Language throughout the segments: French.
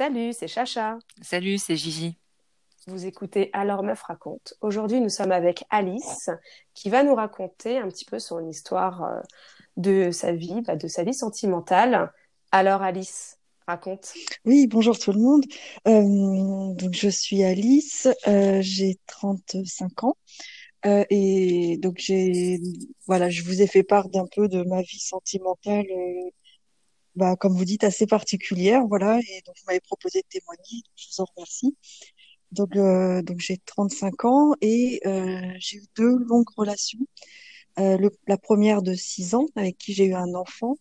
Salut, c'est Chacha. Salut, c'est Gigi. Vous écoutez Alors Meuf raconte. Aujourd'hui, nous sommes avec Alice qui va nous raconter un petit peu son histoire euh, de sa vie, bah, de sa vie sentimentale. Alors Alice, raconte. Oui, bonjour tout le monde. Euh, donc je suis Alice, euh, j'ai 35 ans. Euh, et donc j'ai voilà, je vous ai fait part d'un peu de ma vie sentimentale euh, bah, comme vous dites, assez particulière, voilà, et donc vous m'avez proposé de témoigner, je vous en remercie. Donc, euh, donc j'ai 35 ans et euh, j'ai eu deux longues relations. Euh, la première de 6 ans avec qui j'ai eu un enfant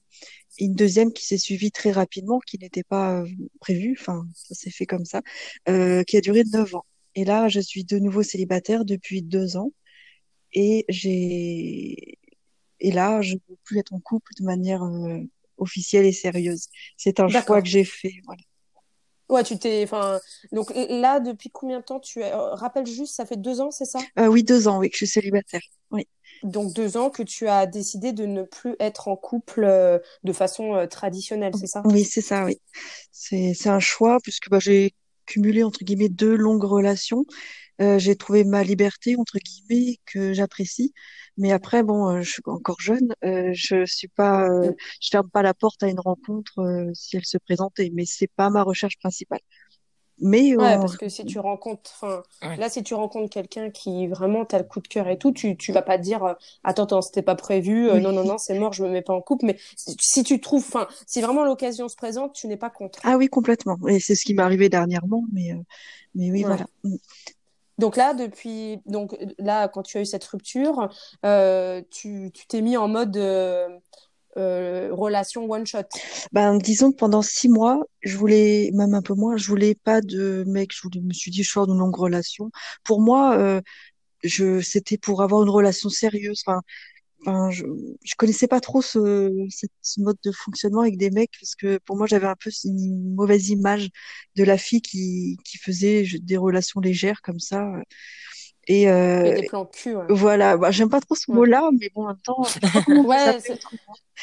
et une deuxième qui s'est suivie très rapidement, qui n'était pas prévue, enfin ça s'est fait comme ça, qui a duré 9 ans. Et là, je suis de nouveau célibataire depuis deux ans et j'ai et là, je ne veux plus être en couple de manière officielle et sérieuse. C'est un choix que j'ai fait. Voilà. Ouais, tu t'es, enfin, donc là, depuis combien de temps tu es, euh, rappelle juste, ça fait deux ans, c'est ça? Euh, oui, deux ans, oui, que je suis célibataire. Oui, Donc deux ans que tu as décidé de ne plus être en couple euh, de façon euh, traditionnelle, c'est ça? oui, c'est ça, oui. C'est c'est un choix puisque bah, j'ai cumulé entre guillemets deux longues relations. Euh, j'ai trouvé ma liberté entre guillemets que j'apprécie. Mais après, bon, euh, je suis encore jeune. Euh, je suis pas, euh, je ferme pas la porte à une rencontre euh, si elle se présentait. Mais c'est pas ma recherche principale. Mais Ouais, parce que si tu rencontres, enfin, Ouais. là, si tu rencontres quelqu'un qui vraiment t'as le coup de cœur et tout, tu, tu vas pas te dire, euh, attends, attends, c'était pas prévu, euh, non, non, oui. non, c'est mort, je me mets pas en couple. Mais si, si tu trouves, enfin, si vraiment l'occasion se présente, tu n'es pas contre. Ah oui, complètement. Et c'est ce qui m'est arrivé dernièrement. Mais euh, mais oui, Ouais. voilà. Donc là, depuis, donc là, quand tu as eu cette rupture, euh, tu, t'es mis en mode euh, euh, relation one shot. Ben, disons que pendant six mois, je voulais, même un peu moins, je voulais pas de mec. Je me suis dit, je sors d'une longue relation. Pour moi, euh, je, c'était pour avoir une relation sérieuse. Je, je connaissais pas trop ce, mode de fonctionnement avec des mecs parce que pour moi, j'avais un peu une mauvaise image de la fille qui, qui faisait des relations légères comme ça. Et Et euh, des plans cul, ouais. voilà, bah, j'aime pas trop ce Ouais. mot-là, mais bon, en même temps, Ouais, c'est.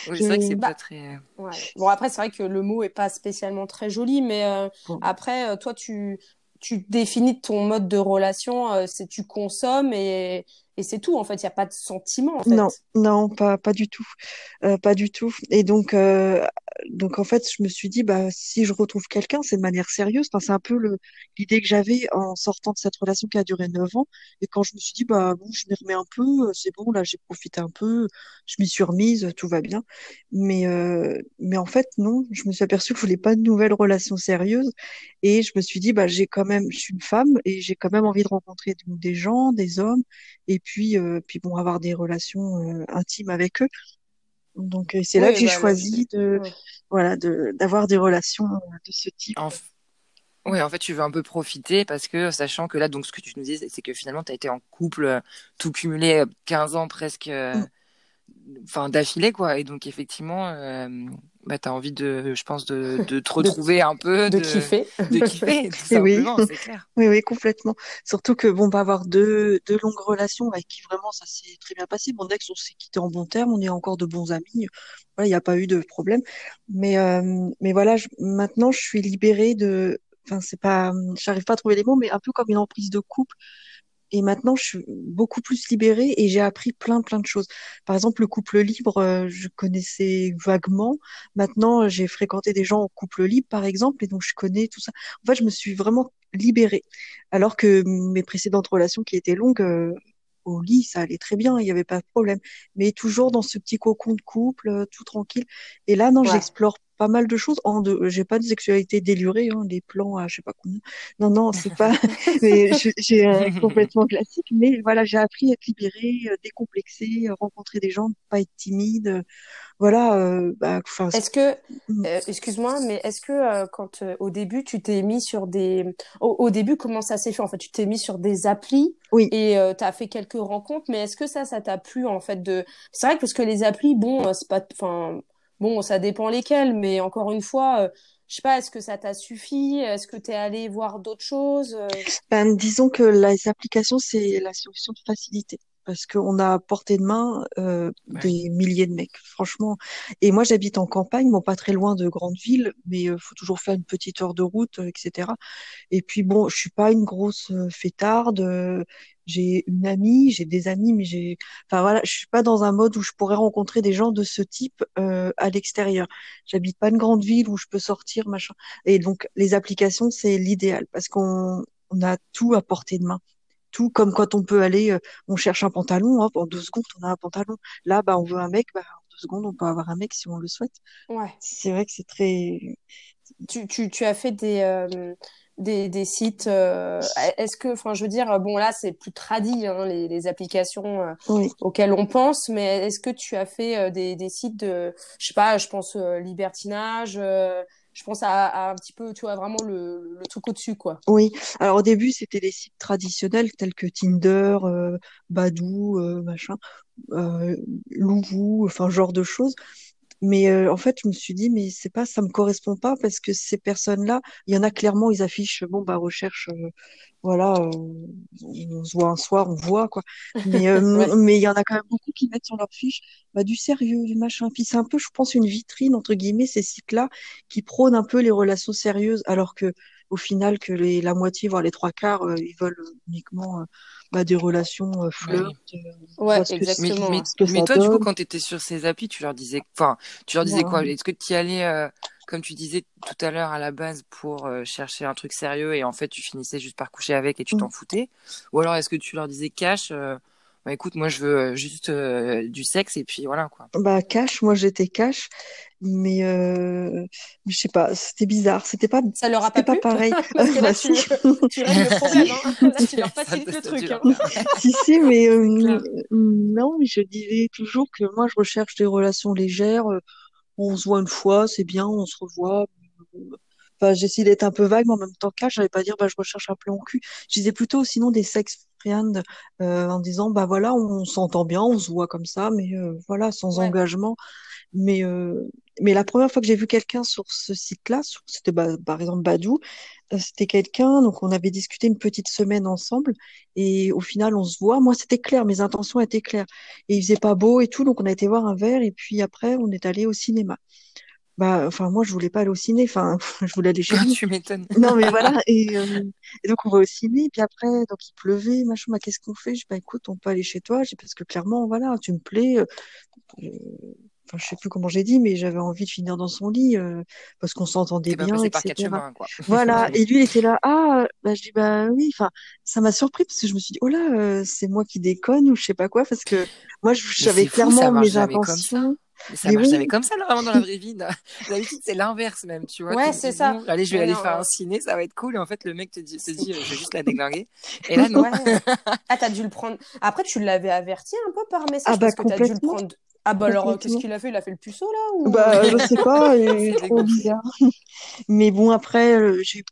Oui, vrai que c'est bah, pas très. Ouais. Bon, après, c'est vrai que le mot est pas spécialement très joli, mais euh, bon. après, euh, toi, tu, tu définis ton mode de relation, euh, c'est tu consommes et, et c'est tout. En fait, il n'y a pas de sentiment, en Non, fait. non, pas, pas du tout. Euh, pas du tout. Et donc, euh, donc, en fait, je me suis dit, bah, si je retrouve quelqu'un, c'est de manière sérieuse. Enfin, c'est un peu le, l'idée que j'avais en sortant de cette relation qui a duré neuf ans. Et quand je me suis dit, bah, bon, je m'y remets un peu, euh, c'est bon, là, j'ai profité un peu, je m'y suis remise, tout va bien. Mais, euh, mais en fait, non, je me suis aperçue que je voulais pas de nouvelles relations sérieuses. Et je me suis dit, bah, j'ai quand même, je suis une femme et j'ai quand même envie de rencontrer des gens, des hommes et puis, euh, puis bon, avoir des relations euh, intimes avec eux. Donc, euh, c'est là que Oui, j'ai bah, choisi de, ouais. voilà, de, d'avoir des relations de ce type. En... Ouais, en fait, tu veux un peu profiter parce que, sachant que là, donc, ce que tu nous dis, c'est que finalement, tu as été en couple tout cumulé euh, 15 ans presque, euh, Mm. enfin, d'affilée, quoi. Et donc, effectivement, euh, bah, tu as envie de, je pense, de, de te De, retrouver un peu, de de, kiffer. de kiffer, tout oui, simplement, c'est clair. oui, oui, complètement. Surtout que, bon, bah, avoir deux, deux longues relations avec qui vraiment ça s'est très bien passé. Mon ex, on s'est quitté en bons termes, on est encore de bons amis. Voilà, il n'y a pas eu de problème. Mais, euh, mais voilà, je- maintenant, je suis libérée de, enfin, c'est pas, j'arrive pas à trouver les mots, mais un peu comme une emprise de couple. Et maintenant, je suis beaucoup plus libérée et j'ai appris plein, plein de choses. Par exemple, le couple libre, euh, je connaissais vaguement. Maintenant, j'ai fréquenté des gens en couple libre, par exemple, et donc je connais tout ça. En fait, je me suis vraiment libérée. Alors que mes précédentes relations qui étaient longues, euh, au lit, ça allait très bien, il n'y avait pas de problème. Mais toujours dans ce petit cocon de couple, euh, tout tranquille. Et là, non, Ouais. j'explore pas mal de choses. En de, j'ai pas de sexualité délurée, hein, des plans à je sais pas combien. Non, non, c'est pas, mais j'ai un complètement classique, mais voilà, j'ai appris à être libérée, euh, décomplexée, euh, rencontrer des gens, pas être timide. euh, Voilà, euh, bah, Est-ce que, mm, euh, excuse-moi, mais est-ce que euh, quand euh, au début tu t'es mis sur des, au, au début comment ça s'est fait en fait? Tu t'es mis sur des applis oui, et euh, t'as fait quelques rencontres, mais est-ce que ça, ça t'a plu en fait de, c'est vrai que parce que les applis, bon, euh, c'est pas, enfin, bon, ça dépend lesquelles, mais encore une fois, euh, je sais pas, est-ce que ça t'a suffi? Est-ce que t'es allé voir d'autres choses? Euh, ben, disons que les applications, c'est la solution de facilité. Parce qu'on a à portée de main euh, des milliers de mecs, franchement. Et moi, j'habite en campagne, bon, pas très loin de grandes villes, mais il faut toujours faire une petite heure de route, etc. Et puis bon, je suis pas une grosse fêtarde j'ai une amie, j'ai des amis, mais j'ai, enfin voilà, je suis pas dans un mode où je pourrais rencontrer des gens de ce type euh, à l'extérieur. J'habite pas une grande ville où je peux sortir, machin. Et donc les applications, c'est l'idéal parce qu'on on a tout à portée de main. Tout comme quand on peut aller, euh, on cherche un pantalon, hop, en deux secondes on a un pantalon. Là, bah on veut un mec, bah en deux secondes on peut avoir un mec si on le souhaite. Ouais. C'est vrai que c'est très. Tu, tu, tu as fait des euh, des, des sites euh, Est-ce que, enfin, je veux dire, bon là, c'est plus tradit hein, les, les, applications euh, auxquelles on pense, mais est-ce que tu as fait euh, des, des, sites de, je sais pas, je pense libertinage, je pense à, un petit peu, tu vois, vraiment le, le truc au-dessus, quoi. Oui. Alors au début, c'était des sites traditionnels tels que Tinder, Badou, machin, Louvou, enfin genre de choses. Mais euh, en fait, je me suis dit, mais c'est pas, ça me correspond pas parce que ces personnes-là, il y en a clairement, ils affichent, bon, bah, recherche, euh, voilà, euh, on se voit un soir, on voit, quoi. Mais, mais il y en a quand même beaucoup qui mettent sur leur fiche, bah, du sérieux, du machin. Puis c'est un peu, je pense, une vitrine, entre guillemets, ces sites-là, qui prônent un peu les relations sérieuses, alors que, au final, que les, la moitié, voire les trois quarts, ils veulent uniquement bah, des relations euh, flirt. Ouais, exactement. Mais, mais, toi, du coup, quand tu étais sur ces applis, tu leur disais, enfin, tu leur disais quoi? Est-ce que tu y allais, euh, comme tu disais tout à l'heure, à la base pour euh, chercher un truc sérieux et en fait, tu finissais juste par coucher avec et tu t'en mm. foutais? Ou alors, est-ce que tu leur disais cash bah écoute, moi je veux juste du sexe et puis voilà quoi. Bah cash, moi j'étais cash mais euh, je sais pas, c'était bizarre, c'était pas, ça leur a pas, pas pareil. Parce que là, bah, tu, tu règles le problème, hein. là, tu leur facilites le truc. Hein. si si, mais euh, non, mais je disais toujours que moi je recherche des relations légères. Euh, on se voit une fois, c'est bien, on se revoit. Enfin, j'essaie d'être un peu vague, mais en même temps cas, j'allais pas dire bah je recherche un plan cul. Je disais plutôt sinon des sex euh, en disant bah voilà, on s'entend bien, on se voit comme ça, mais euh, voilà, sans engagement. Mais, euh, mais la première fois que j'ai vu quelqu'un sur ce site-là, c'était bah, par exemple Badou, c'était quelqu'un, donc on avait discuté une petite semaine ensemble, et au final on se voit. Moi c'était clair, mes intentions étaient claires. Et il faisait pas beau et tout, donc on a été voir un verre, et puis après on est allé au cinéma. Bah, enfin moi je voulais pas aller au ciné, enfin je voulais aller chez lui. tu m'étonnes. Non mais voilà, et, euh, et, donc on va au ciné, puis après donc il pleuvait, machin, bah, qu'est-ce qu'on fait? Je dis bah écoute on peut aller chez toi, parce que clairement voilà tu me plais. Euh, enfin je sais plus comment j'ai dit mais j'avais envie de finir dans son lit euh, parce qu'on s'entendait bien etc quoi. voilà et lui il était là ah bah je dis bah oui enfin ça m'a surpris parce que je me suis dit oh là euh, c'est moi qui déconne ou je sais pas quoi parce que moi j'avais clairement mes intentions mais ça marche jamais comme ça, vraiment, dans la vraie vie. D'habitude, c'est l'inverse, même, tu vois. Ouais, c'est ça. allez, je vais aller faire un ciné, ça va être cool. Et en fait, le mec te dit, se dit, euh, je vais juste la déglinguer. Et là, non. Ouais. ah, t'as dû le prendre. Après, tu l'avais averti un peu par message. Ah, bah, parce que t'as dû le prendre ah bah alors qu'est-ce qu'il a fait? Il a fait le puceau là ou... Bah je sais pas, il est trop bizarre. Mais bon après euh, j'ai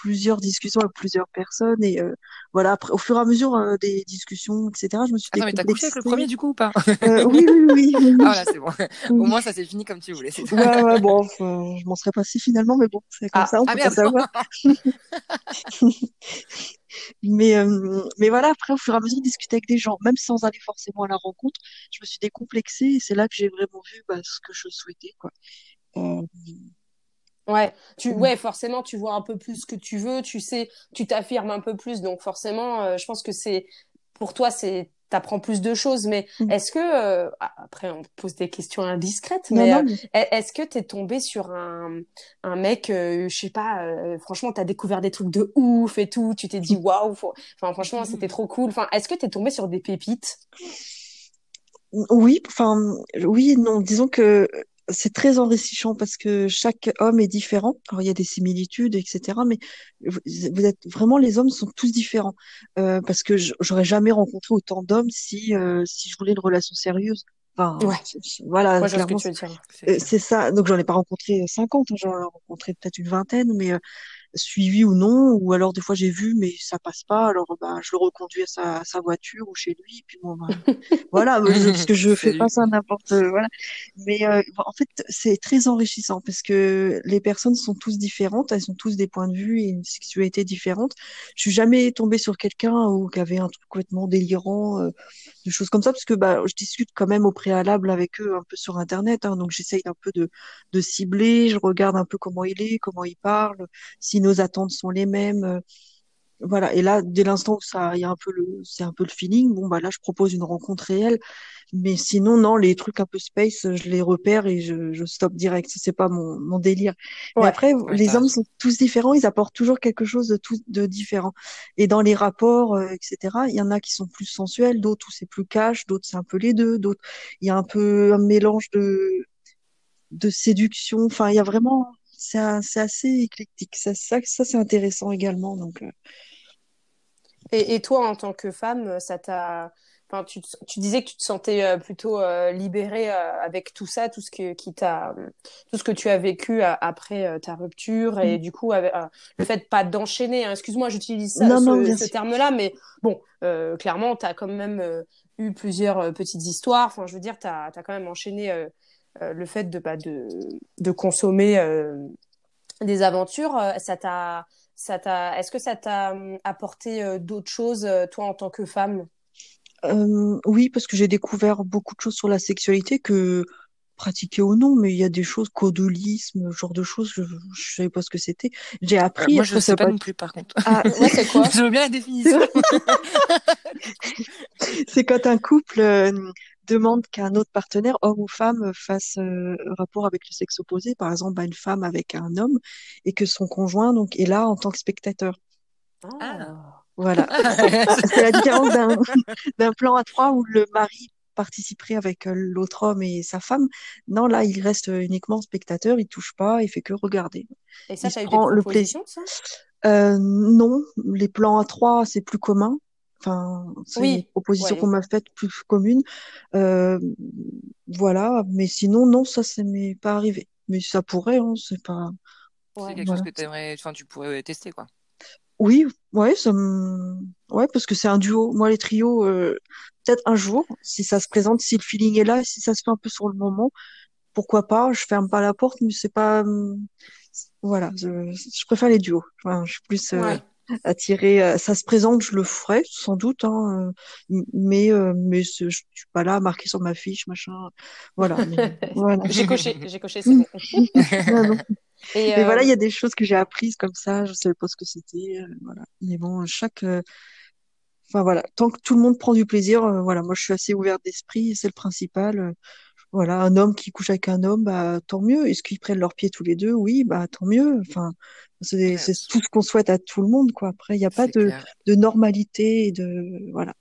plusieurs discussions avec plusieurs personnes et euh, voilà après au fur et à mesure euh, des discussions etc je me suis Attends mais t'as couché avec le premier du coup ou pas? Euh, oui, oui, oui oui ah là c'est bon. Au moins ça s'est fini comme tu voulais ouais ouais bon je m'en serais passé finalement mais bon c'est comme ah, ça on ah, peut pas savoir. Mais euh, mais voilà après au fur et à mesure de discuter avec des gens même sans aller forcément à la rencontre je me suis décomplexée et c'est là que j'ai vraiment vu bah, ce que je souhaitais quoi. Euh, Ouais, tu, ouais, forcément, tu vois un peu plus ce que tu veux, tu sais, tu t'affirmes un peu plus, donc forcément, euh, je pense que c'est, pour toi, c'est, t'apprends plus de choses, mais mm. est-ce que, euh, après, on pose des questions indiscrètes, mais, euh, est-ce que t'es tombé sur un, un mec, je sais pas, franchement, t'as découvert des trucs de ouf et tout, tu t'es dit mm. waouh, enfin, franchement, c'était trop cool, enfin, est-ce que t'es tombé sur des pépites? Oui, enfin, oui, non, disons que c'est très enrichissant parce que chaque homme est différent. Alors il y a des similitudes, etc. Mais vous êtes vraiment les hommes sont tous différents euh, parce que j'aurais jamais rencontré autant d'hommes si euh, si je voulais une relation sérieuse. Enfin, ouais. voilà, euh, c'est ça. Donc j'en ai pas rencontré 50, j'en ai rencontré peut-être une vingtaine, mais suivi ou non, ou alors des fois j'ai vu mais ça passe pas, alors bah je le reconduis à sa, sa voiture ou chez lui, et puis bon bah, voilà, parce que je fais pas ça n'importe voilà. Mais euh, en fait c'est très enrichissant parce que les personnes sont tous différentes, elles ont tous des points de vue et une sexualité différente. Je suis jamais tombée sur quelqu'un ou qui avait un truc complètement délirant. Euh, de choses comme ça, parce que bah, je discute quand même au préalable avec eux un peu sur Internet, hein, donc j'essaye un peu de, de cibler, je regarde un peu comment il est, comment il parle, si nos attentes sont les mêmes. Voilà. Et là, dès l'instant où ça, il y a un peu le, c'est un peu le feeling. Bon, bah là, je propose une rencontre réelle. Mais sinon, non, les trucs un peu space, je les repère et je, je stoppe direct. C'est pas mon, mon délire. Mais après, les hommes sont tous différents. Ils apportent toujours quelque chose de tout, de différent. Et dans les rapports, euh, etc., il y en a qui sont plus sensuels, d'autres où c'est plus cash, d'autres c'est un peu les deux, d'autres, il y a un peu un mélange de, de séduction. Enfin, il y a vraiment, c'est assez éclectique. Ça, ça, ça c'est intéressant également. Donc, euh, et, et, toi, en tant que femme, ça t'a. Enfin, tu, tu, disais que tu te sentais euh, plutôt euh, libérée euh, avec tout ça, tout ce que qui t'a, tout ce que tu as vécu après ta rupture et mm. du coup avec, le fait pas d'enchaîner. Hein, excuse-moi, j'utilise ça, ce, ce terme-là, mais bon, clairement, tu as quand même eu plusieurs petites histoires. Enfin, je veux dire, tu as, quand même enchaîné le fait de, bah, de, de consommer des aventures. Ça t'a ça t'a, est-ce que ça t'a hum, apporté euh, d'autres choses, euh, toi, en tant que femme? Euh, Oui, parce que j'ai découvert beaucoup de choses sur la sexualité que pratiquer ou non, mais il y a des choses, codolisme, genre de choses, je, je savais pas ce que c'était. J'ai appris. moi, je ne sais pas, non plus, par contre. Ah, c'est quoi? Je veux bien la définition. c'est quand un couple demande qu'un autre partenaire, homme ou femme, fasse euh, rapport avec le sexe opposé, par exemple une femme avec un homme, et que son conjoint donc est là en tant que spectateur. Ah. Voilà. c'est la différence d'un plan à trois où le mari participerait avec euh, l'autre homme et sa femme. Non, là, il reste uniquement spectateur, il touche pas, il fait que regarder. Et ça, ça a eu des le plaisir. Ça? Euh, non, les plans à trois, c'est plus commun. Enfin, c'est une proposition qu'on m'a faite plus commune. Euh, voilà, mais sinon, non, ça, ça m'est pas arrivé. Mais ça pourrait, hein, c'est pas. c'est quelque chose que aimerais... enfin, tu pourrais tester, quoi. Oui, ouais, ça ouais, parce que c'est un duo. Moi, les trios, euh, peut-être un jour, si ça se présente, si le feeling est là, si ça se fait un peu sur le moment, pourquoi pas. Je ferme pas la porte, mais c'est pas. Voilà, je, je préfère les duos. Enfin, je suis plus. Euh, attirer. Euh, ça se présente, je le ferai sans doute, hein, euh, mais euh, mais je suis pas là marqué sur ma fiche, machin. Voilà. voilà. J'ai coché, j'ai coché, c'est bon. Et, euh... voilà, il y a des choses que j'ai apprises comme ça. Je savais pas ce que c'était. voilà. Mais bon, chaque Enfin voilà, tant que tout le monde prend du plaisir, voilà, moi je suis assez ouverte d'esprit, c'est le principal voilà, un homme qui couche avec un homme, bah tant mieux. Est-ce qu'ils prennent leurs pieds tous les deux? Oui, bah tant mieux. Enfin, c'est tout ce qu'on souhaite à tout le monde, quoi. Après, il n'y a pas de, de, normalité et de voilà.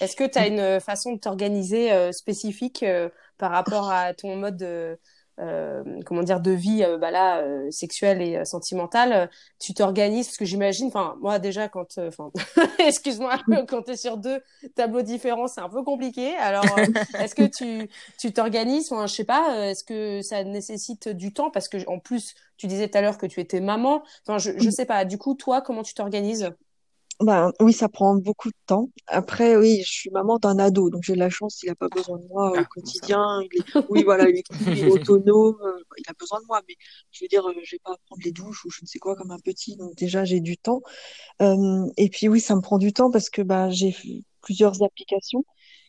Est-ce que tu as une façon de t'organiser euh, spécifique euh, par rapport à ton mode de, euh, comment dire de vie euh, bah là euh, sexuelle et sentimentale tu t'organises parce que j'imagine enfin moi déjà quand enfin excuse-moi quand tu es sur deux tableaux différents c'est un peu compliqué. Alors est-ce que tu tu t'organises? Enfin je sais pas est-ce que ça nécessite du temps? Parce que en plus tu disais tout à l'heure que tu étais maman. Enfin je je sais pas. Du coup toi comment tu t'organises? Ben, oui, ça prend beaucoup de temps. Après, oui, je suis maman d'un ado, donc j'ai de la chance, il n'a pas besoin de moi au ah, quotidien. Il est, oui, voilà, il est, autonome, euh, il a besoin de moi, mais je veux dire, euh, je vais pas prendre les douches ou je ne sais quoi comme un petit, donc déjà j'ai du temps. Euh, et puis oui, ça me prend du temps parce que bah, j'ai plusieurs applications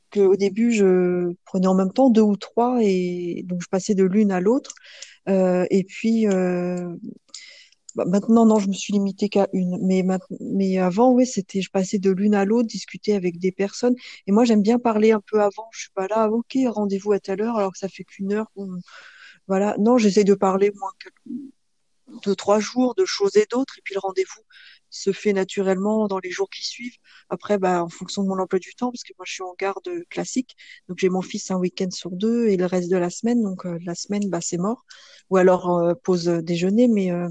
que au début je prenais en même temps deux ou trois et donc je passais de l'une à l'autre. Et puis bah, maintenant, non, je me suis limitée qu'à une. Mais, mais avant, oui, c'était, je passais de l'une à l'autre, discuter avec des personnes. Et moi, j'aime bien parler un peu avant. Je suis pas là, ok, rendez-vous à telle heure, alors que ça fait qu'une heure. Voilà. Non, j'essaie de parler moins que deux, trois jours de choses et d'autres. Et puis le rendez-vous se fait naturellement dans les jours qui suivent. Après, bah, en fonction de mon emploi du temps, parce que moi, je suis en garde classique. Donc, j'ai mon fils un week-end sur deux et le reste de la semaine. Donc, euh, la semaine, bah, c'est mort. Ou alors, euh, pause déjeuner. Mais, euh,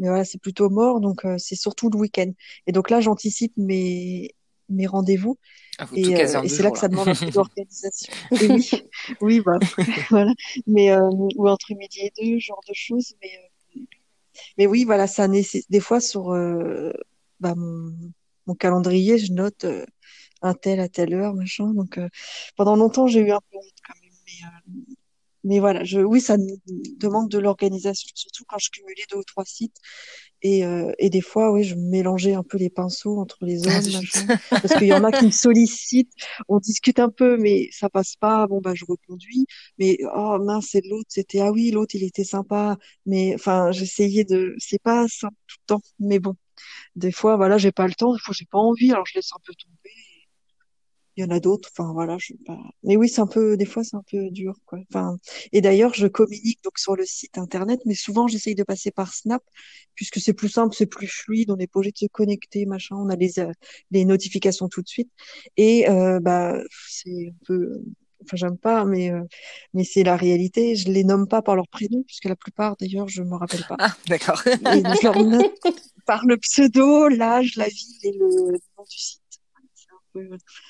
mais voilà, c'est plutôt mort, donc euh, c'est surtout le week-end. Et donc là, j'anticipe mes mes rendez-vous. Ah, et, euh, et c'est là, que ça demande un peu d'organisation. oui, oui, bah, voilà. Mais euh, ou entre midi et deux, genre de choses. Mais mais oui, voilà, ça nécessite des fois sur bah, mon, mon calendrier, je note un tel à telle heure, machin. Donc pendant longtemps, j'ai eu un peu honte quand même. Mais mais voilà, je, oui, ça demande de l'organisation, surtout quand je cumulais deux ou trois sites. Et, euh, et des fois, oui, je mélangeais un peu les pinceaux entre les Ah, zut. machin. Parce qu'il y en a qui me sollicitent, on discute un peu, mais ça passe pas. Bon, bah, je reconduis. Mais, oh mince, c'est l'autre, c'était, ah oui, l'autre, il était sympa. Mais, enfin, j'essayais de, c'est pas simple tout le temps. Mais bon, des fois, voilà, j'ai pas le temps, des fois, j'ai pas envie, alors je laisse un peu tomber. Il y en a d'autres, enfin voilà, je pas. Mais oui, c'est un peu, des fois, c'est un peu dur, quoi. Enfin, et d'ailleurs, je communique donc sur le site internet, mais souvent, j'essaye de passer par Snap, puisque c'est plus simple, c'est plus fluide, on n'est pas obligé de se connecter, machin, on a les, euh, les notifications tout de suite. Et euh, bah, c'est un peu, enfin, j'aime pas, mais euh, mais c'est la réalité. Je les nomme pas par leur prénom, puisque la plupart, d'ailleurs, je me rappelle pas. Ah, d'accord. Et je leur nomme par le pseudo, l'âge, la ville et le nom du site.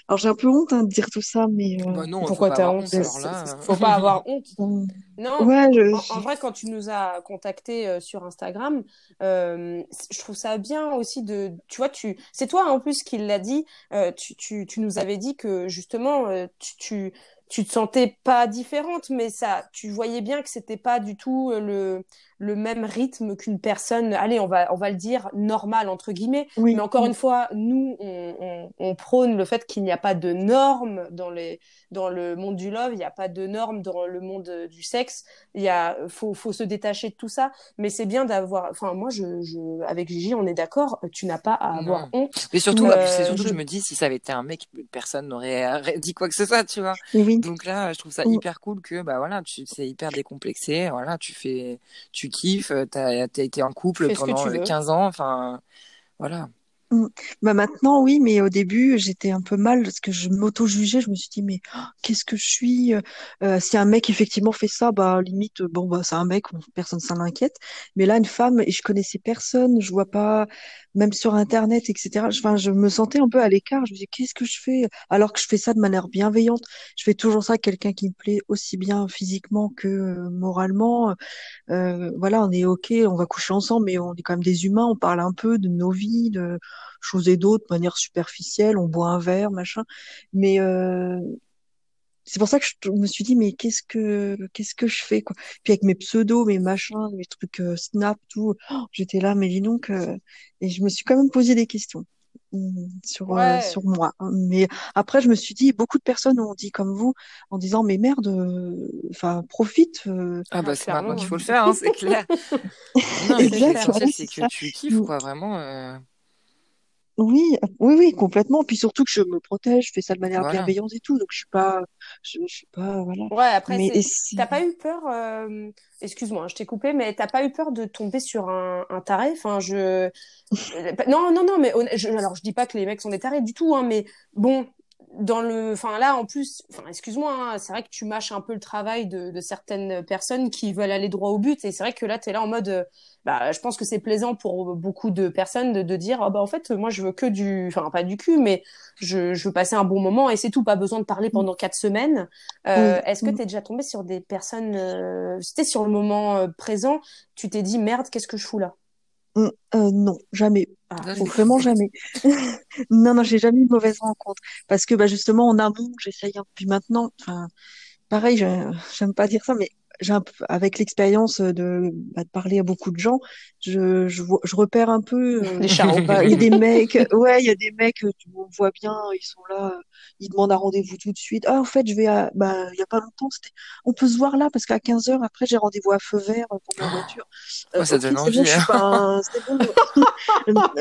Alors j'ai un peu honte hein, de dire tout ça, mais euh, Bah non, Pourquoi t'as honte honte, alors là. euh. Faut pas avoir honte. Non, ouais, je, En, en vrai, quand tu nous as contactés euh, sur Instagram, euh, je trouve ça bien aussi de, tu vois, tu, c'est toi en plus qui l'a dit. euh, tu, tu, tu nous avais dit que justement, euh, tu, tu, tu te sentais pas différente, mais ça, tu voyais bien que c'était pas du tout euh, le, le même rythme qu'une personne. Allez, on va, on va le dire normale entre guillemets. oui, Mais encore une fois, nous, on, on, on prône le fait qu'il n'y a pas de normes dans les, dans le monde du love, il n'y a pas de normes dans le monde euh, du sexe. Il y a, faut, faut se détacher de tout ça. Mais c'est bien d'avoir, enfin, moi, je, je, avec Gigi, on est d'accord, tu n'as pas à avoir Non. honte. Mais surtout, Euh, c'est surtout je- je me dis, si ça avait été un mec, personne n'aurait euh, dit quoi que ce soit, tu vois. oui. Donc là, je trouve ça hyper cool que, bah voilà, tu, c'est hyper décomplexé, voilà, tu fais, tu kiffes, euh, t'as, t'as été en couple pendant tu veux. 15 ans, enfin, voilà. Bah maintenant, oui, mais au début, j'étais un peu mal parce que je m'auto-jugeais. Je me suis dit, mais oh, qu'est-ce que je suis? Euh, si un mec effectivement fait ça, bah limite, bon bah c'est un mec, personne s'en inquiète. Mais là, une femme, et je connaissais personne, je vois pas, même sur Internet, etc. Enfin, je me sentais un peu à l'écart. Je me disais, qu'est-ce que je fais? Alors que je fais ça de manière bienveillante. Je fais toujours ça avec quelqu'un qui me plaît aussi bien physiquement que euh, moralement. Euh, voilà, on est ok, on va coucher ensemble, mais on est quand même des humains. On parle un peu de nos vies, de choses et d'autres, de manière superficielle. On boit un verre, machin. Mais euh, c'est pour ça que je me suis dit, mais qu'est-ce que qu'est-ce que je fais quoi? Puis avec mes pseudos, mes machins, mes trucs euh, Snap, tout, oh, j'étais là, mais dis donc, euh, et je me suis quand même posé des questions hum, sur euh, Ouais. sur moi. Mais après, je me suis dit, beaucoup de personnes ont dit comme vous, en disant, mais merde, euh, enfin, profite. euh, Ah bah Ah, c'est maintenant qu'il hein. faut le faire, hein, c'est clair. Non, mais C'est que ça. tu kiffes, Mm. quoi, vraiment. Euh, Oui, oui, oui, complètement. Puis surtout que je me protège, je fais ça de manière Voilà. bienveillante et tout, donc je suis pas, je, je suis pas, voilà. Ouais, après, Mais c'est, et si- t'as pas eu peur, euh, excuse-moi, je t'ai coupé, mais t'as pas eu peur de tomber sur un, un taré? Enfin, je, non, non, non, mais honn- je, alors je dis pas que les mecs sont des tarés du tout, hein, mais bon, dans le, enfin là, en plus, enfin, excuse-moi, hein, c'est vrai que tu mâches un peu le travail de, de certaines personnes qui veulent aller droit au but, et c'est vrai que là, t'es là en mode, euh, bah, je pense que c'est plaisant pour beaucoup de personnes de, de dire, ah bah en fait, moi, je veux que du, enfin pas du cul, mais je, je veux passer un bon moment et c'est tout, pas besoin de parler pendant quatre semaines. Euh. Est-ce que t'es déjà tombé sur des personnes, euh, c'était sur le moment euh, présent, tu t'es dit merde, qu'est-ce que je fous là? Mm, euh, non, jamais. Ah, vraiment jamais. Non, non, j'ai jamais eu de mauvaise rencontre. Parce que, bah, justement, en amont, j'essaye un puis maintenant, enfin, pareil, j'aime pas dire ça, mais avec l'expérience de, bah, de parler à beaucoup de gens, je, je, vois- je repère un peu, euh, charros. bah, il y a des mecs, ouais, il y a des mecs, euh, on voit bien, ils sont là, euh, ils demandent un rendez-vous tout de suite. Ah, en fait, je vais à, bah, il y a pas longtemps, c'était, on peut se voir là, parce qu'à 15 heures, après, j'ai rendez-vous à feu vert pour ma voiture. Euh, Oh, ça donne envie, bon, je hein. suis pas un, c'est bon.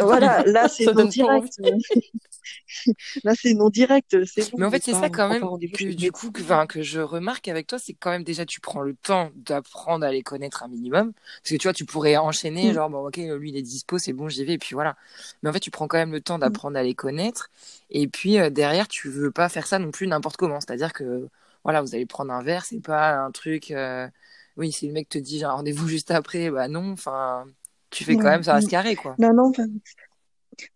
Voilà, là, c'est non direct. Là, c'est non direct, bon, Mais en fait, c'est ça quand même que du coup, que, que je remarque avec toi, c'est quand même déjà tu prends le temps d'apprendre à les connaître un minimum. Parce que tu vois, tu pourrais enchaîner, Mm. genre, bon, ok, lui il est dispo, c'est bon, j'y vais, et puis voilà. Mais en fait, tu prends quand même le temps d'apprendre à les connaître. Et puis euh, derrière, tu veux pas faire ça non plus n'importe comment. C'est-à-dire que, voilà, vous allez prendre un verre, c'est pas un truc. euh, Oui, si le mec te dit j'ai un rendez-vous juste après, bah non, enfin, tu fais quand même, ça reste mm. carré, quoi. Non,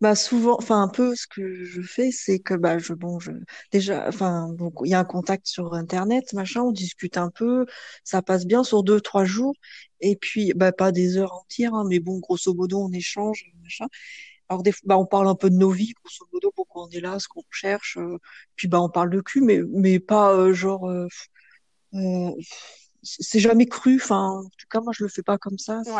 bah souvent, enfin un peu ce que je fais, c'est que bah je bon je déjà, enfin donc il y a un contact sur Internet, machin, on discute un peu, ça passe bien sur deux trois jours, et puis bah pas des heures entières, hein, mais bon grosso modo on échange, machin. Alors des fois, bah on parle un peu de nos vies, grosso modo pourquoi on est là, ce qu'on cherche, euh, puis bah on parle de cul, mais mais pas euh, genre euh, euh, c'est jamais cru. Enfin, en tout cas, moi, je le fais pas comme ça. C'est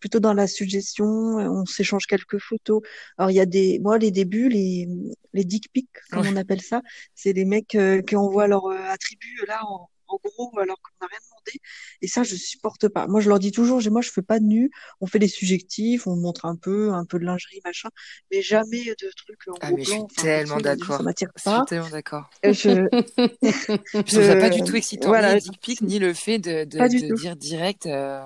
plutôt dans la suggestion. On s'échange quelques photos. Alors, il y a des, moi, les débuts, les, les dick pics, comme on appelle ça, c'est des mecs euh, qui envoient leurs euh, attributs là en, en gros alors qu'on n'a rien demandé. Et ça, je supporte pas. Moi, je leur dis toujours, moi, je fais pas de nu. On fait des subjectifs, on montre un peu, un peu de lingerie, machin, mais jamais de trucs en ah, mais Je suis tellement d'accord. Ça m'attire pas. Je suis tellement d'accord. Je, je... trouve ça pas du tout excitant, voilà, ni dick pic, ni le fait de, de, de dire direct. Euh...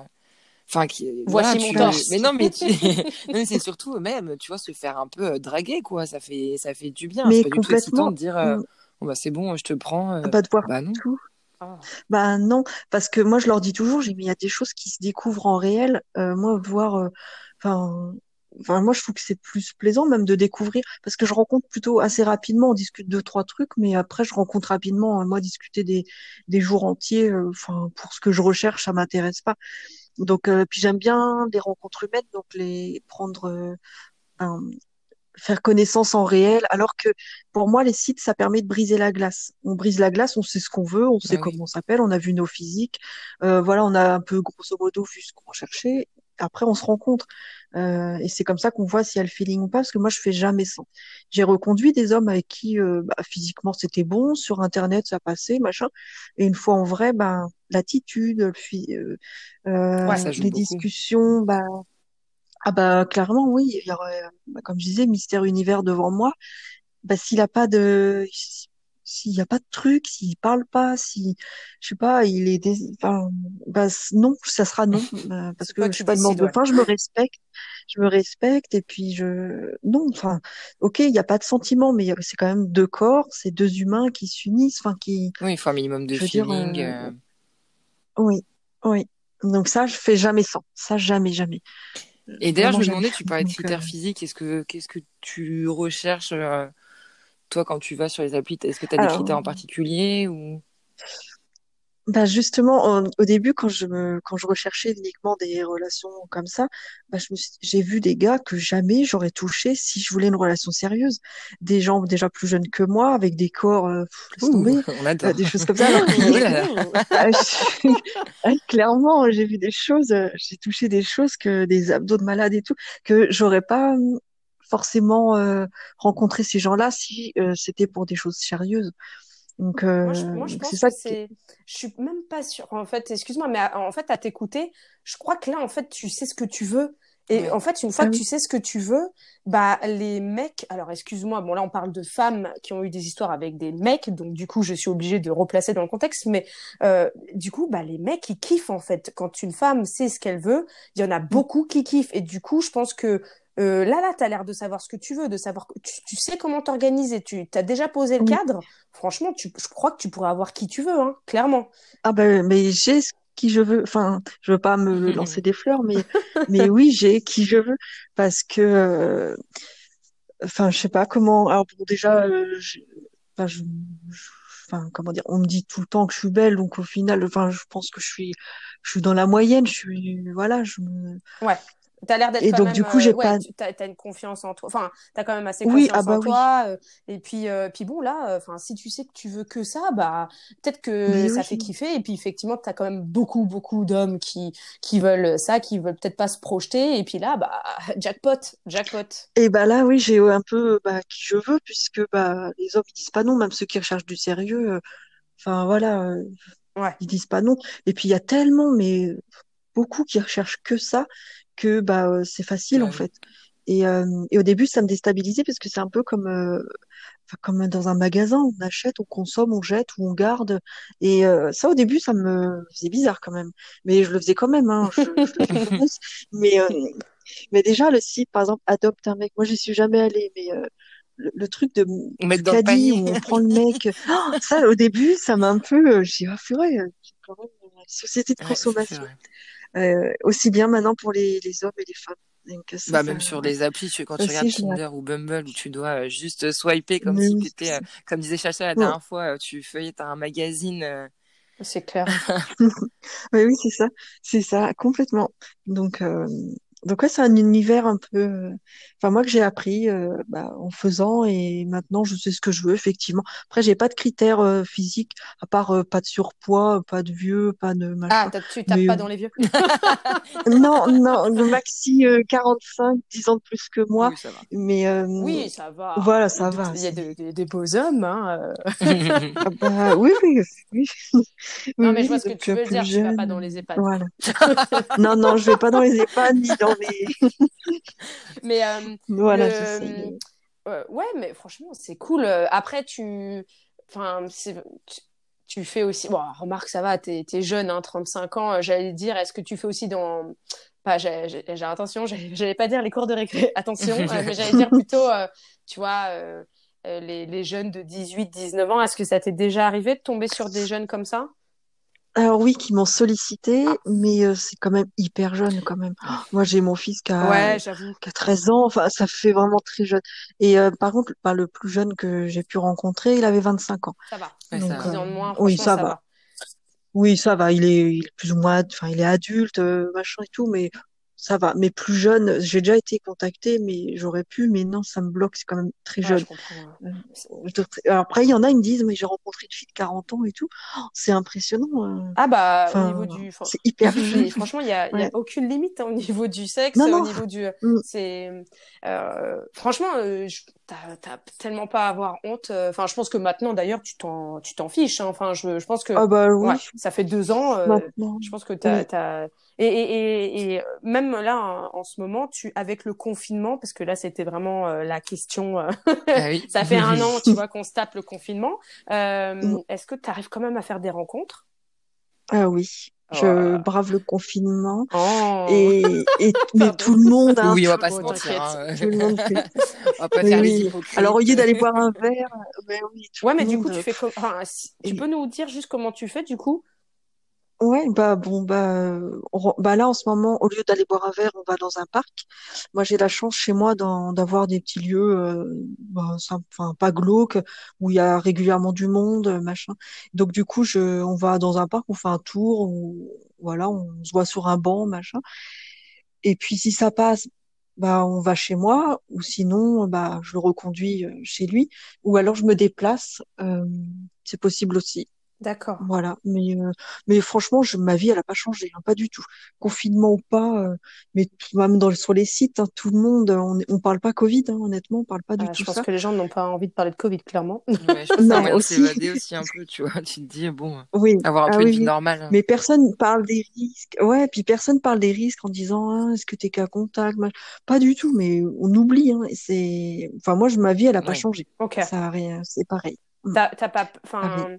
Enfin, qui, voici mon torse. Mais non, mais, tu... c'est surtout même, tu vois, se faire un peu euh, draguer, quoi. Ça fait, ça fait du bien. Mais pas du tout excitant de dire, euh, bon, bah, c'est bon, je te prends. Euh... Pas de voir bah, non. tout. Ah. Bah non, parce que moi je leur dis toujours, j'ai mis il y a des choses qui se découvrent en réel. Euh, moi voir, euh, enfin, enfin moi je trouve que c'est plus plaisant même de découvrir, parce que je rencontre plutôt assez rapidement, on discute deux trois trucs, mais après je rencontre rapidement. Hein, moi discuter des des jours entiers, euh, enfin pour ce que je recherche, ça m'intéresse pas. Donc puis j'aime bien les rencontres humaines, donc les prendre faire connaissance en réel, alors que pour moi, les sites, ça permet de briser la glace. On brise la glace, on sait ce qu'on veut, on sait bah comment on s'appelle, on a vu nos physiques, euh, voilà, on a un peu grosso modo vu ce qu'on cherchait. Après, on se rencontre euh, et c'est comme ça qu'on voit s'il y a le feeling ou pas. Parce que moi, je fais jamais ça. J'ai reconduit des hommes avec qui euh, bah, physiquement c'était bon, sur internet ça passait, machin. Et une fois en vrai, bah, l'attitude, euh, euh, ouais, les discussions, bah ah bah clairement oui, il y aurait, bah, comme je disais, mystère univers devant moi. Bah s'il a pas de, s'il y a pas de truc, s'il parle pas, si, je sais pas, il est, enfin, bah non, ça sera non, bah, parce que je suis pas de mort de faim, je me respecte, je me respecte et puis je, non, enfin, ok, il y a pas de sentiment, mais c'est quand même deux corps, c'est deux humains qui s'unissent, enfin qui. Oui, il faut un minimum de feeling. Dire, euh... Oui, oui. Donc ça, je fais jamais sans, ça jamais, jamais. Et d'ailleurs, je me demandais, tu parlais de critères euh... physiques, est-ce que qu'est-ce que tu recherches euh, toi quand tu vas sur les applis Est-ce que tu as des critères en particulier ou? Bah justement, au début, quand je me, quand je recherchais uniquement des relations comme ça, bah je me j'ai vu des gars que jamais j'aurais touché si je voulais une relation sérieuse. Des gens déjà plus jeunes que moi, avec des corps, euh, Ouh, tomber, on adore. Euh, des choses comme ça. ah, ah, clairement, j'ai vu des choses, euh, j'ai touché des choses que des abdos de malade et tout, que j'aurais pas hum, forcément euh, rencontré ces gens-là si euh, c'était pour des choses sérieuses. Donc, euh, moi, je, moi, je pense que c'est. Je suis même pas sûre. En fait, excuse-moi, mais en fait, à t'écouter, je crois que là, en fait, tu sais ce que tu veux. Et ouais. en fait, une fois ah que tu sais ce que tu veux, bah les mecs. Alors, excuse-moi. Bon, là, on parle de femmes qui ont eu des histoires avec des mecs, donc du coup, je suis obligée de replacer dans le contexte. Mais euh, du coup, bah les mecs, ils kiffent en fait. Quand une femme sait ce qu'elle veut, il y en a mm. beaucoup qui kiffent. Et du coup, je pense que euh, là, là, tu as l'air de savoir ce que tu veux, de savoir tu, tu sais comment t'organiser, tu as déjà posé le cadre. Franchement, tu, je crois que tu pourrais avoir qui tu veux, hein, clairement. Ah ben, mais j'ai qui je veux. Enfin, je veux pas me lancer des fleurs, mais mais oui, j'ai qui je veux parce que, euh... enfin, je sais pas comment. Alors bon, déjà, euh, je... Enfin, je... Enfin, comment dire, on me dit tout le temps que je suis belle, donc au final, enfin, je pense que je suis, je suis dans la moyenne, je suis, voilà, je me. Ouais. T'as l'air d'être et donc même, du coup j'ai euh, ouais, pas t'as as une confiance en toi enfin t'as quand même assez confiance oui, ah bah en toi euh, et puis euh, puis bon là enfin si tu sais que tu veux que ça bah peut-être que Mais ça oui. fait kiffer et puis effectivement t'as quand même beaucoup beaucoup d'hommes qui qui veulent ça qui veulent peut-être pas se projeter et puis là bah jackpot jackpot et bah là oui j'ai un peu bah, qui je veux puisque bah les hommes ils disent pas non même ceux qui recherchent du sérieux enfin voilà ouais. ils disent pas non et puis il y a tellement mais beaucoup qui recherchent que ça que bah euh, c'est facile Ouais. en fait. Et, euh, et au début, ça me déstabilisait parce que c'est un peu comme, euh, comme dans un magasin, on achète, on consomme, on jette ou on garde. Et euh, ça, au début, ça me faisait bizarre quand même. Mais je le faisais quand même, hein, je, je. Mais, mais déjà, le site, par exemple, adopte un mec. Moi, j'y suis jamais allée, mais le, le truc de On met du dans le caddie où on prend le mec, Oh, ça, au début, ça m'a un peu, j'ai c'est quand même une société de consommation. Euh, aussi bien maintenant pour les, les hommes et les femmes. Donc ça, Bah, ça, même sur les applis, tu- quand tu regardes Tinder ou Bumble, où tu dois euh, juste swiper comme Mais si oui, t'étais, euh, comme disait Chacha la Ouais. dernière fois, tu feuillettes un magazine. euh, c'est clair Mais oui, c'est ça, c'est ça, complètement. Donc, euh, donc ouais, c'est un univers un peu, euh, enfin moi que j'ai appris euh, bah, en faisant et maintenant je sais ce que je veux effectivement. Après j'ai pas de critères euh, physiques à part pas de surpoids, pas de vieux, pas de Ah, machin. t'as- tu tapes Mais pas dans les vieux? non, non, le maxi euh, 45, 10 ans de plus que moi, Oui, ça va. mais Oui, ça va. voilà, Il ça va. il y a des, des- des beaux hommes, hein. Ah bah oui, oui, oui, Non, mais je vois ce que tu veux dire. Tu vas pas jeune, dans les EHPAD. voilà. Non, non, je vais pas dans les EHPAD ni dans Mais euh, Voilà, le, Euh, ouais, mais franchement, c'est cool. Euh, Après, tu, enfin, c'est- tu, fais aussi. Bon, remarque, ça va, t'es, t'es jeune, hein, 35 ans. J'allais dire, est-ce que tu fais aussi dans. Pas, j'ai- attention, j'allais pas dire les cours de récré, attention, euh, mais j'allais dire plutôt, euh, tu vois, euh, les, les jeunes de 18, 19 ans. Est-ce que ça t'est déjà arrivé de tomber sur des jeunes comme ça? Alors oui, qui m'ont sollicité, mais euh, c'est quand même hyper jeune quand même. Moi, j'ai mon fils qui a, Ouais, j'avoue. qui a 13 ans, enfin, ça fait vraiment très jeune. Et euh, par contre, bah, le plus jeune que j'ai pu rencontrer, il avait 25 ans. Ça va. Ouais, Donc, ça va. 10 ans de euh, moins, oui, ça ça va. va. Oui, ça va. Il est, il est plus ou moins, enfin, il est adulte, machin et tout, mais ça va. Mais plus jeune, j'ai déjà été contactée, mais j'aurais pu, mais non, ça me bloque. C'est quand même très Ouais, jeune. je. Euh, après, il y en a, ils me disent, mais j'ai rencontré une fille de 40 ans et tout. Oh, c'est impressionnant. euh. Ah bah, au niveau du... c'est hyper franchement, il y a, aucune limite hein, au niveau du sexe, Non, au non. niveau du. Mm. C'est euh, franchement, euh, je- t'as t'as tellement pas à avoir honte. euh, Enfin, je pense que maintenant, d'ailleurs, tu t'en tu t'en fiches. hein. Enfin, je, je pense que Ah bah oui, ouais, ça fait deux ans. euh, maintenant. je pense que t'as Oui. t'as et, et, et, et même là en, en ce moment, tu avec le confinement, parce que là, c'était vraiment euh, la question. euh, Ah oui. ça fait un an, tu vois, qu'on se tape le confinement. Euh. Est-ce que tu arrives quand même à faire des rencontres? Ah oui, Oh. Je brave le confinement Oh. et, et mais Pardon. tout le monde, hein, Oui, on va pas se mentir. hein. tout le monde fait. On va pas faire les oui. hypocrites. Alors au lieu d'aller boire un verre, oui, Ouais, mais du coup, tu fais comme. Enfin, tu peux nous dire juste comment tu fais, du coup? Ouais, bah bon, bah, bah là en ce moment, au lieu d'aller boire un verre, on va dans un parc. Moi, j'ai la chance chez moi d'avoir des petits lieux, euh, bah, pas glauques, où il y a régulièrement du monde, euh, machin. Donc du coup, on va dans un parc, on fait un tour, on, voilà, on se voit sur un banc, machin. Et puis si ça passe, bah on va chez moi, ou sinon, bah je le reconduis euh, chez lui, ou alors je me déplace. c'est possible aussi. D'accord. Voilà, mais euh, mais franchement, je, ma vie, elle a pas changé, hein, pas du tout. Confinement ou pas, euh, mais tout- même dans, sur les sites, hein, tout le monde, euh, on, on parle pas Covid, hein, honnêtement, on parle pas du Ah, je tout pense ça. que les gens n'ont pas envie de parler de Covid, clairement. Ouais, je pense que c'est Non, de aussi. s'évader aussi un peu, tu vois. Tu te dis, bon, Oui, avoir un ah peu une oui, vie oui. normale. hein. Mais personne parle des risques. Ouais, puis personne parle des risques en disant, ah, est-ce que t'es cas contact, mach- Pas du tout, mais on oublie. Hein, et c'est, enfin moi, je, ma vie, elle a pas Ouais. changé. Ok. Ça a rien, c'est pareil. T'as t'as pas. Enfin, Pareil.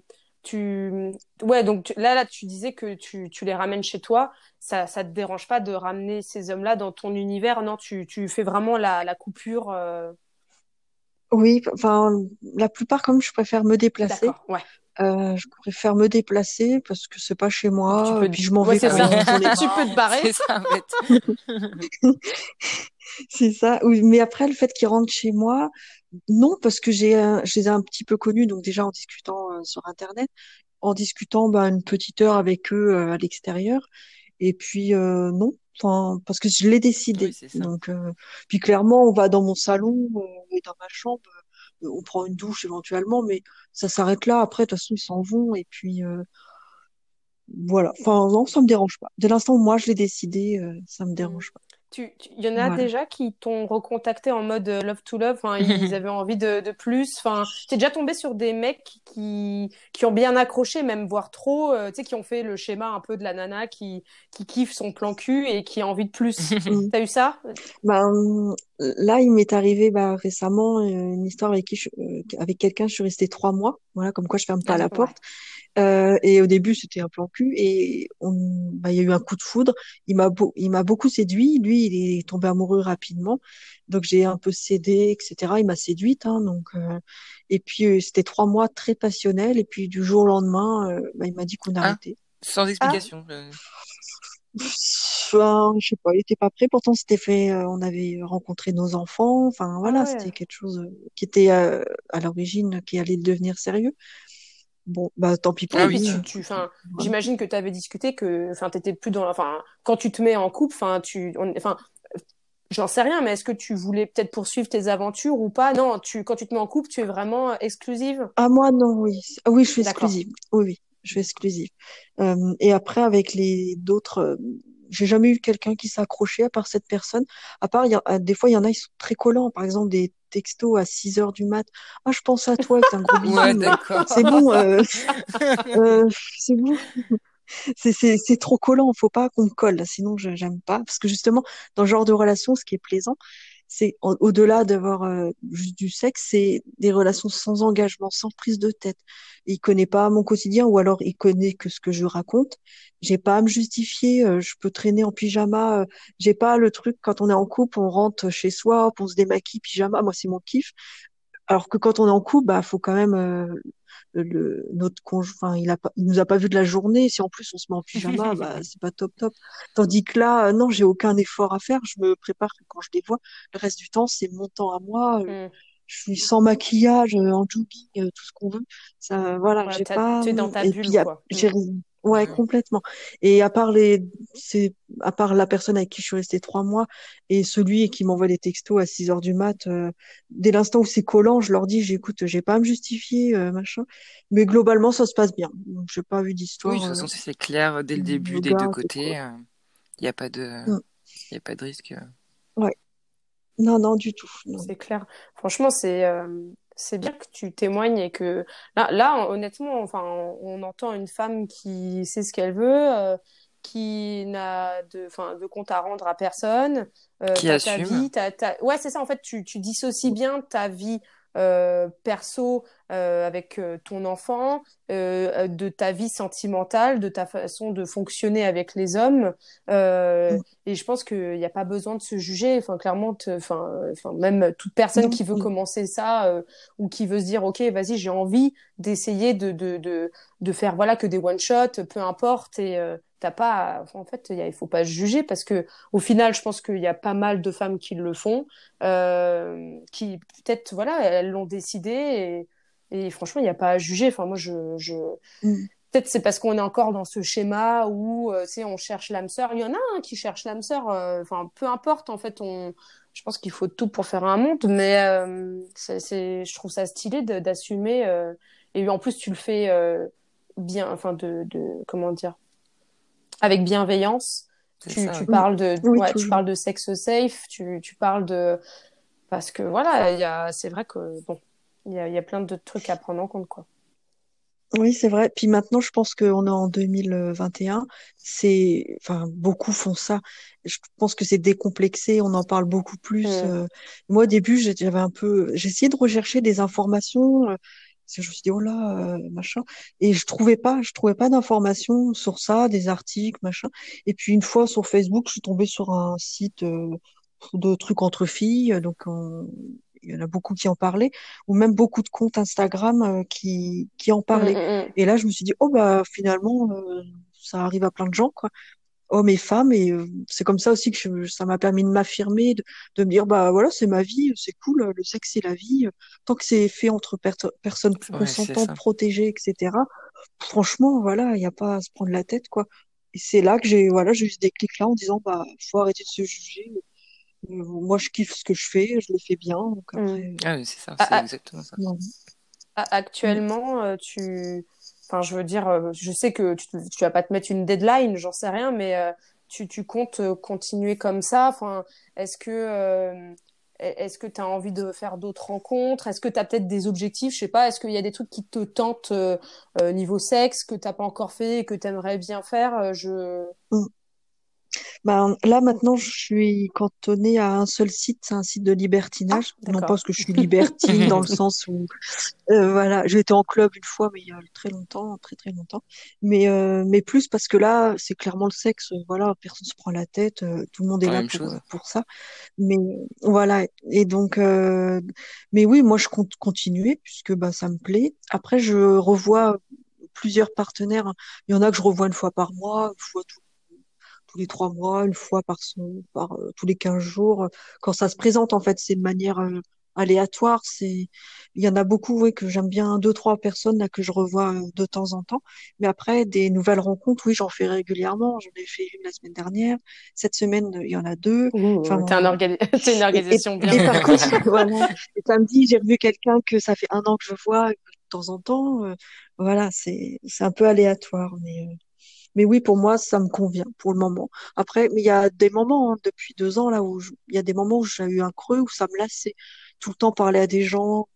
Tu. Ouais, donc tu- là, là, tu disais que tu, tu les ramènes chez toi. Ça, ça te dérange pas de ramener ces hommes-là dans ton univers? Non, tu, tu fais vraiment la, la coupure. euh, Oui, enfin, la plupart, comme je préfère me déplacer. Ouais. Euh, je préfère me déplacer parce que c'est pas chez Tu moi, peux. puis je m'en Ouais, vais ça. Tu peux te barrer. C'est ça, en fait. C'est ça. Oui, mais après, le fait qu'ils rentrent chez moi, non, parce que j'ai, je les ai un petit peu connus, donc déjà en discutant euh, sur Internet, en discutant bah, une petite heure avec eux euh, à l'extérieur, et puis euh, non, enfin, parce que je l'ai décidé. Oui. Donc, euh, puis clairement, on va dans mon salon euh, et dans ma chambre, euh, on prend une douche éventuellement, mais ça s'arrête là. Après, de toute façon, ils s'en vont, et puis euh, voilà. Enfin, non, ça me dérange pas. Dès l'instant où moi je l'ai décidé, euh, ça me Mm. dérange pas. Tu, tu- il y en a Voilà. déjà qui t'ont recontacté en mode euh, love to love, enfin, ils avaient envie de, de plus. Enfin, t'es déjà tombé sur des mecs qui, qui ont bien accroché, même voire trop, euh, tu sais, qui ont fait le schéma un peu de la nana qui, qui kiffe son plan cul et qui a envie de plus. T'as eu ça? Ben, là, il m'est arrivé bah, récemment euh, une histoire avec qui je- euh, avec quelqu'un, je suis restée trois mois. Voilà, comme quoi je ferme pas Ah, la ouais. porte. Euh, et au début, c'était un plan cul et on, bah, il y a eu un coup de foudre. Il m'a beau- il m'a beaucoup séduit. Lui, il est tombé amoureux rapidement. Donc j'ai un peu cédé, etc. Il m'a séduite, hein, donc euh, et puis euh, c'était trois mois très passionnels. Et puis du jour au lendemain, euh, bah, il m'a dit qu'on Ah. arrêtait. Sans explication. euh. Enfin, je sais pas, il était pas prêt. Pourtant, c'était fait. euh, on avait rencontré nos enfants. Enfin, voilà, Ah ouais. c'était quelque chose qui était euh, à l'origine qui allait devenir sérieux. Bon, bah tant pis pour Ah Oui, tu, euh, tu, j'imagine que tu avais discuté que, t'étais plus dans, enfin, quand tu te mets en couple, enfin, tu, enfin, j'en sais rien, mais est-ce que tu voulais peut-être poursuivre tes aventures ou pas? Non, tu, quand tu te mets en couple, tu es vraiment exclusive? Ah, moi, non, oui. Ah oui, je suis exclusive. Oui, oui, je suis exclusive. Euh, et après, avec les d'autres, euh, j'ai jamais eu quelqu'un qui s'accrochait à part cette personne. À part, y a, euh, des fois, il y en a, ils sont très collants. Par exemple, des textos à 6 heures du mat. Ah, je pense à toi, c'est un gros bisou. Ouais, d'accord. C'est bon, euh, euh, c'est bon. C'est, c'est, c'est trop collant, faut pas qu'on me colle, sinon je, j'aime pas. Parce que justement, dans ce genre de relation, ce qui est plaisant, c'est au- au-delà d'avoir euh, juste du sexe, c'est des relations sans engagement, sans prise de tête. Il connaît pas mon quotidien, ou alors il connaît que ce que je raconte. J'ai pas à me justifier, euh, je peux traîner en pyjama. euh, j'ai pas le truc quand on est en couple, on rentre chez soi, hop, on se démaquille pyjama. Moi, c'est mon kiff. Alors que quand on est en couple, bah faut quand même euh, le notre conjoint, il a pas, il nous a pas vu de la journée. Si en plus on se met en pyjama, bah c'est pas top top. Tandis que là, euh, non, j'ai aucun effort à faire. Je me prépare que quand je les vois. Le reste du temps, c'est mon temps à moi. Euh, Hmm. Je suis sans maquillage, euh, en jogging, tout ce qu'on veut. Ça, voilà, Ouais, j'ai pas. tu es dans ta bulle, quoi. Ouais, Mm. complètement. Et à part les, c'est à part la personne avec qui je suis restée trois mois et celui qui m'envoie des textos à 6 heures du mat, euh, dès l'instant où c'est collant, je leur dis, j'écoute, j'ai pas à me justifier, euh, machin. Mais globalement, ça se passe bien. Donc, j'ai pas vu Oui, d'histoire. de toute façon, euh, si c'est clair dès le début, des deux côtés, il n'y a pas de, Mm. y a pas de risque. Ouais. Non, non, du tout. C'est clair. Franchement, c'est euh, c'est bien que tu témoignes et que là, là, honnêtement, enfin, on, on entend une femme qui sait ce qu'elle veut, euh, qui n'a de, enfin, de compte à rendre à personne. Euh, Qui t'as ta assume. vie, ouais, c'est ça. En fait, tu, tu dissocies bien ta vie euh, perso euh, avec euh, ton enfant, euh, de ta vie sentimentale, de ta façon de fonctionner avec les hommes. Euh, Mm. et je pense qu'il n'y a pas besoin de se juger. Enfin, clairement, enfin, euh, enfin, même toute personne qui veut Mm. commencer ça euh, ou qui veut se dire, OK, vas-y, j'ai envie d'essayer de, de, de, de faire voilà que des one-shots, peu importe. Et euh, t'as pas, en fait, il faut pas juger parce que au final, je pense qu'il y a pas mal de femmes qui le font, euh, qui peut-être, voilà, elles l'ont décidé et, et franchement, il n'y a pas à juger. Enfin, moi, je, je, Mm. Peut-être c'est parce qu'on est encore dans ce schéma où, euh, tu sais, on cherche l'âme sœur. Il y en a un qui cherche l'âme sœur. euh, Enfin, peu importe, en fait, on, je pense qu'il faut tout pour faire un monde, mais euh, c'est, je trouve ça stylé de- d'assumer. et en plus, tu le fais bien, enfin, de, de, comment dire, avec bienveillance. Tu, ça, tu ouais. parles de, Oui, ouais, tu parles de sexe safe. Tu, tu parles de, parce que voilà, il y a, c'est vrai que bon, il y a, il y a plein de trucs à prendre en compte, quoi. Oui, c'est vrai. Puis maintenant, je pense qu'on est en 2021. C'est, enfin, beaucoup font ça. Je pense que c'est décomplexé. On en parle beaucoup plus. Mm. Euh, moi, au début, j'avais un peu, j'ai essayé de rechercher des informations. Euh, parce que je me suis dit, oh là, euh, machin. Et je trouvais pas, je trouvais pas d'informations sur ça, des articles, machin. Et puis, une fois sur Facebook, je suis tombée sur un site euh, de trucs entre filles. Donc, on- il y en a beaucoup qui en parlaient ou même beaucoup de comptes Instagram euh, qui, qui en Mm, parlaient. mm, mm. Et là, je me suis dit, oh bah finalement, euh, ça arrive à plein de gens, quoi, hommes et femmes. Et euh, c'est comme ça aussi que je- ça m'a permis de m'affirmer, de, de me dire, bah voilà, c'est ma vie, c'est cool, le sexe c'est la vie. Tant que c'est fait entre per- personnes Ouais, consentantes, protégées, etc. Franchement, voilà, il n'y a pas à se prendre la tête, quoi. Et c'est là que j'ai, voilà, j'ai eu ce déclic-là en disant, bah, faut arrêter de se juger. Euh, Moi, je kiffe ce que je fais, je le fais bien. Donc Mm. après, Ah, oui, c'est ça, Ah, c'est ah, exactement ça. non. A- Actuellement, euh, tu, enfin, je veux dire, euh, je sais que tu, tu vas pas te mettre une deadline, j'en sais rien, mais euh, tu, tu comptes euh, continuer comme ça? Enfin, est-ce que, est-ce que tu as envie de faire d'autres rencontres? Est-ce que tu as peut-être des objectifs? Je sais pas. Est-ce qu'il y a des trucs qui te tentent euh, niveau sexe que t'as pas encore fait et que tu aimerais bien faire? Je. Ben, là, maintenant, je suis cantonnée à un seul site, c'est un site de ah, libertinage. Non pas parce que je suis libertine dans le sens où, euh, voilà, j'ai été en club une fois, mais il y a très longtemps, très très longtemps. Mais, euh, mais plus parce que là, c'est clairement le sexe. euh, Voilà, personne se prend la tête, euh, tout le monde est La là pour, euh, pour ça. Mais voilà, et donc, euh, mais oui, moi, je compte continuer puisque bah, ça me plaît. Après, je revois plusieurs partenaires. Il y en a que je revois une fois par mois, une fois tous tous les trois mois, une fois par, son, par euh, tous les 15 jours, euh, quand ça se présente, en fait, c'est de manière euh, aléatoire. C'est, il y en a beaucoup, oui, que j'aime bien, deux, trois personnes là que je revois euh, de temps en temps. Mais après, des nouvelles rencontres, oui, j'en fais régulièrement. J'en ai fait une la semaine dernière. Cette semaine, il y en a deux. enfin, t'es un organi... une organisation bien. Et par contre, voilà. Et samedi, j'ai revu quelqu'un que ça fait un an que je vois de temps en temps. Euh, voilà, c'est, c'est un peu aléatoire, mais. Mais oui, pour moi, ça me convient pour le moment. Après, il y a des moments hein, depuis deux ans là où il y a des moments où j'ai eu un creux où ça me lassait tout le temps parler à des gens,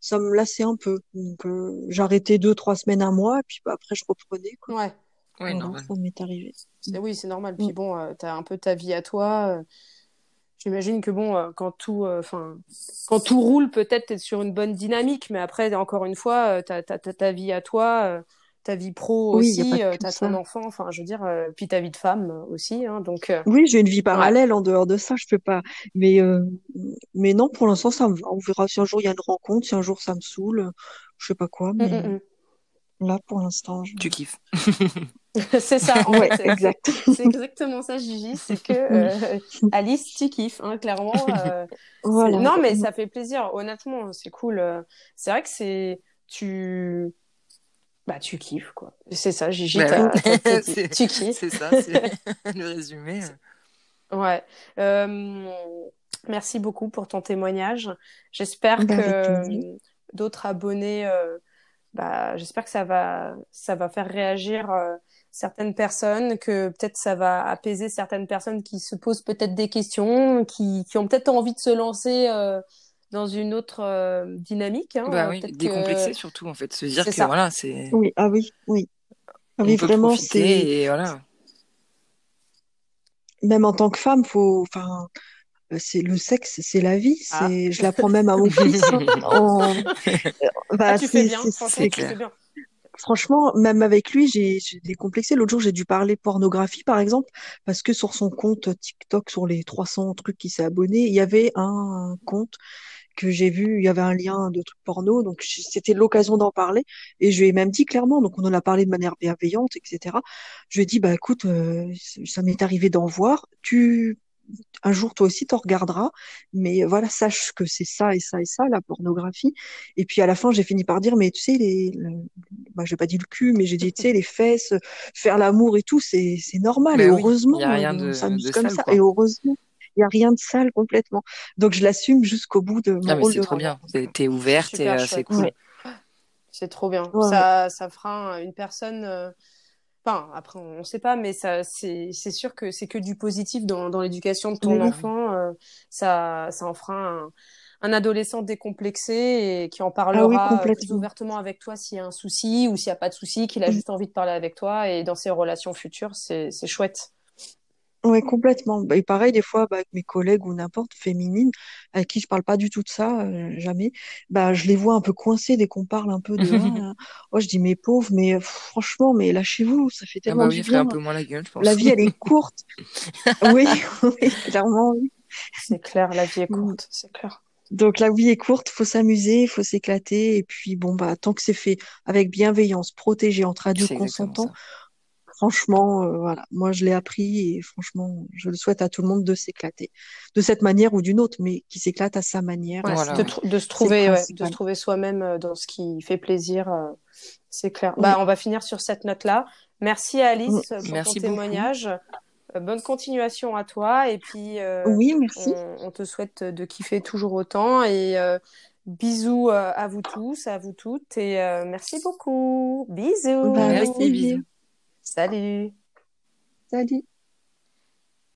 ça me lassait un peu. Donc euh, j'arrêtais deux, trois semaines, un mois, et puis bah, après je reprenais. Quoi. Ouais. Oui, normal. Ça m'est arrivé. Oui, c'est normal. Puis bon, euh, tu as un peu ta vie à toi. Euh, J'imagine que bon, euh, quand tout, euh, enfin, quand tout roule, peut-être tu es sur une bonne dynamique, mais après, encore une fois, tu as, ta vie à toi ta vie pro aussi, tu as ton enfant, enfin, je veux dire, puis ta vie de femme aussi, hein, donc. Oui, j'ai une vie parallèle en dehors de ça, je peux pas. Mais mais non, pour l'instant, ça me va. On verra si un jour il y a une rencontre, si un jour ça me saoule, je sais pas quoi. Mais mmh, mmh. là, pour l'instant, je... tu kiffes. c'est ça, en ouais, fait. exact. C'est exactement ça, Gigi. C'est que Alice, tu kiffes, hein, clairement. voilà. Non, mais ça fait plaisir. Honnêtement, c'est cool. C'est vrai que c'est tu bah, tu kiffes, quoi. C'est ça, Gigi, bah, tu kiffes. C'est ça, c'est le résumé. Ouais. Euh, merci beaucoup pour ton témoignage. J'espère bah, que d'autres abonnés, euh, bah, j'espère que ça va, ça va faire réagir euh, certaines personnes, que peut-être ça va apaiser certaines personnes qui se posent peut-être des questions, qui, qui ont peut-être envie de se lancer dans une autre euh, dynamique. Hein, bah oui, décomplexer surtout en fait, se dire que voilà, c'est. Oui, ah oui, oui. Ah oui, vraiment, c'est. Et voilà. Même en tant que femme, faut, enfin, c'est le sexe, c'est la vie. C'est, ah. je l'apprends même à mon fils. en... bah, ah, tu fais bien, franchement, tu fais bien. Franchement, même avec lui, j'ai décomplexé. L'autre jour, j'ai dû parler pornographie, par exemple, parce que sur son compte TikTok, sur les 300 trucs qui s'est abonné, il y avait un compte que j'ai vu, il y avait un lien de trucs porno, donc c'était l'occasion d'en parler. Et je lui ai même dit clairement, donc on en a parlé de manière bienveillante, etc. Je lui ai dit, bah écoute, euh, ça m'est arrivé d'en voir. Tu un jour toi aussi t'en regarderas, mais voilà, sache que c'est ça et ça et ça la pornographie. Et puis à la fin, j'ai fini par dire, mais tu sais, les, le... bah, j'ai pas dit le cul, mais j'ai dit, tu sais, les fesses, faire l'amour et tout, c'est c'est normal. et heureusement, y a rien de, ça de comme ça. Et heureusement il y a rien de sale complètement. Donc je l'assume jusqu'au bout de mon ah, rôle C'est trop bien. T'es ouverte et euh, c'est cool. C'est trop bien. Ça, ça fera une personne. Euh, enfin, après, on ne sait pas, mais ça, c'est, sûr que c'est que du positif dans, dans l'éducation de ton enfant. Euh, ça, ça en fera un, un, adolescent décomplexé et qui en parlera ah plus ouvertement avec toi s'il y a un souci ou s'il n'y a pas de souci, qu'il a juste envie de parler avec toi et dans ses relations futures, c'est chouette. Ouais, complètement. Bah, et pareil, des fois, bah, avec mes collègues ou n'importe, féminines, avec qui je parle pas du tout de ça, euh, jamais, bah, je les vois un peu coincés dès qu'on parle un peu de, ah, oh, je dis, mes pauvres, mais franchement, mais lâchez-vous, ça fait ah tellement bah oui, du bien. un peu moins la gueule, je pense. La vie, elle est courte. oui, oui, clairement, oui. C'est clair, la vie est courte, c'est clair. Donc la vie est courte, faut s'amuser, faut s'éclater, et puis bon bah tant que c'est fait avec bienveillance, protégé entre adultes consentants, franchement, euh, voilà, moi je l'ai appris et franchement, je le souhaite à tout le monde de s'éclater de cette manière ou d'une autre, mais qui s'éclate à sa manière. de, se trouver, de se trouver soi-même euh, dans ce qui fait plaisir, euh, c'est clair. Bah, on va finir sur cette note-là. Merci Alice pour Merci ton témoignage. bonne continuation à toi et puis oui, merci. On, te souhaite de kiffer toujours autant et bisous à vous tous, à vous toutes et merci beaucoup. Bisous. Bah, merci, bisous. Salut. Salut.